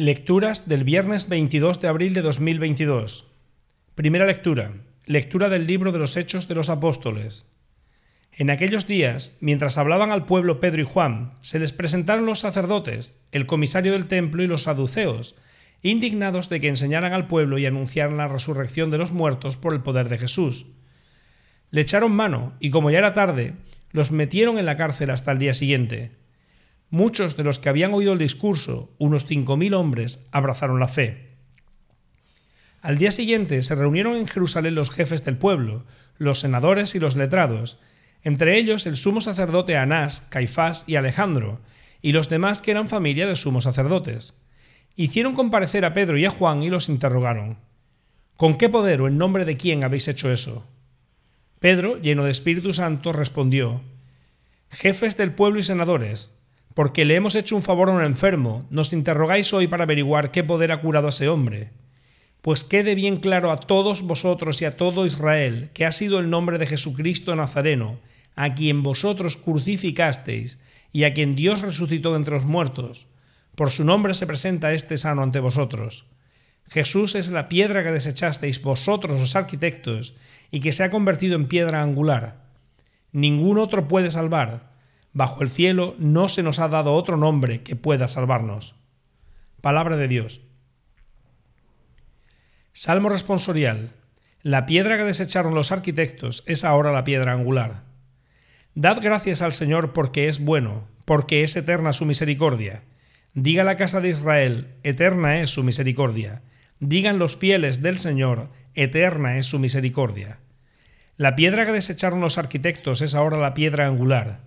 Lecturas del viernes 22 de abril de 2022. Primera lectura. Lectura del libro de los Hechos de los Apóstoles. En aquellos días, mientras hablaban al pueblo Pedro y Juan, se les presentaron los sacerdotes, el comisario del templo y los saduceos, indignados de que enseñaran al pueblo y anunciaran la resurrección de los muertos por el poder de Jesús. Le echaron mano y como ya era tarde, los metieron en la cárcel hasta el día siguiente. Muchos de los que habían oído el discurso, unos cinco mil hombres, abrazaron la fe. Al día siguiente se reunieron en Jerusalén los jefes del pueblo, los senadores y los letrados, entre ellos el sumo sacerdote Anás, Caifás y Alejandro, y los demás que eran familia de sumos sacerdotes. Hicieron comparecer a Pedro y a Juan y los interrogaron. ¿Con qué poder o en nombre de quién habéis hecho eso? Pedro, lleno de Espíritu Santo, respondió, Jefes del pueblo y senadores, porque le hemos hecho un favor a un enfermo, nos interrogáis hoy para averiguar qué poder ha curado a ese hombre. Pues quede bien claro a todos vosotros y a todo Israel que ha sido el nombre de Jesucristo Nazareno, a quien vosotros crucificasteis y a quien Dios resucitó de entre los muertos. Por su nombre se presenta este sano ante vosotros. Jesús es la piedra que desechasteis vosotros los arquitectos y que se ha convertido en piedra angular. Ningún otro puede salvar Bajo el cielo no se nos ha dado otro nombre que pueda salvarnos. Palabra de Dios. Salmo responsorial. La piedra que desecharon los arquitectos es ahora la piedra angular. Dad gracias al Señor porque es bueno, porque es eterna su misericordia. Diga la casa de Israel, eterna es su misericordia. Digan los fieles del Señor, eterna es su misericordia. La piedra que desecharon los arquitectos es ahora la piedra angular.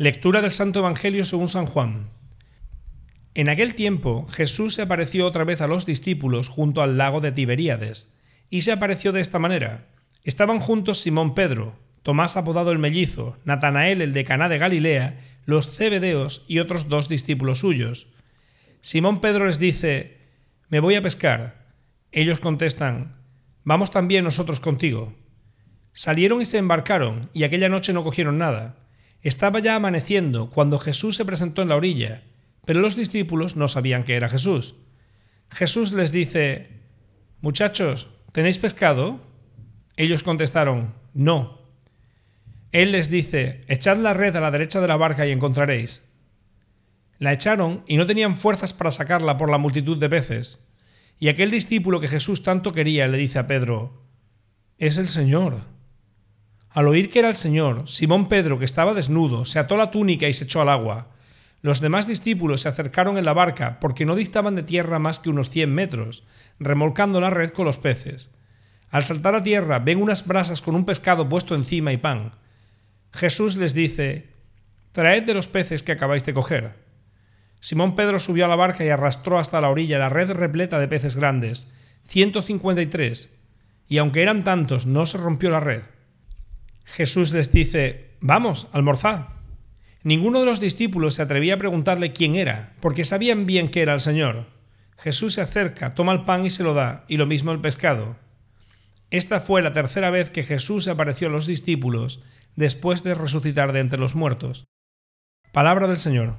Lectura del Santo Evangelio según San Juan. En aquel tiempo Jesús se apareció otra vez a los discípulos junto al lago de Tiberíades, y se apareció de esta manera. Estaban juntos Simón Pedro, Tomás apodado el mellizo, Natanael el de Caná de Galilea, los cebedeos y otros dos discípulos suyos. Simón Pedro les dice, Me voy a pescar. Ellos contestan, Vamos también nosotros contigo. Salieron y se embarcaron, y aquella noche no cogieron nada. Estaba ya amaneciendo cuando Jesús se presentó en la orilla, pero los discípulos no sabían que era Jesús. Jesús les dice, Muchachos, ¿tenéis pescado? Ellos contestaron, No. Él les dice, Echad la red a la derecha de la barca y encontraréis. La echaron y no tenían fuerzas para sacarla por la multitud de peces. Y aquel discípulo que Jesús tanto quería le dice a Pedro, Es el Señor. Al oír que era el Señor, Simón Pedro, que estaba desnudo, se ató la túnica y se echó al agua. Los demás discípulos se acercaron en la barca porque no distaban de tierra más que unos cien metros, remolcando la red con los peces. Al saltar a tierra ven unas brasas con un pescado puesto encima y pan. Jesús les dice, Traed de los peces que acabáis de coger. Simón Pedro subió a la barca y arrastró hasta la orilla la red repleta de peces grandes, ciento cincuenta y tres, y aunque eran tantos, no se rompió la red. Jesús les dice, vamos, almorzad. Ninguno de los discípulos se atrevía a preguntarle quién era, porque sabían bien que era el Señor. Jesús se acerca, toma el pan y se lo da, y lo mismo el pescado. Esta fue la tercera vez que Jesús apareció a los discípulos después de resucitar de entre los muertos. Palabra del Señor.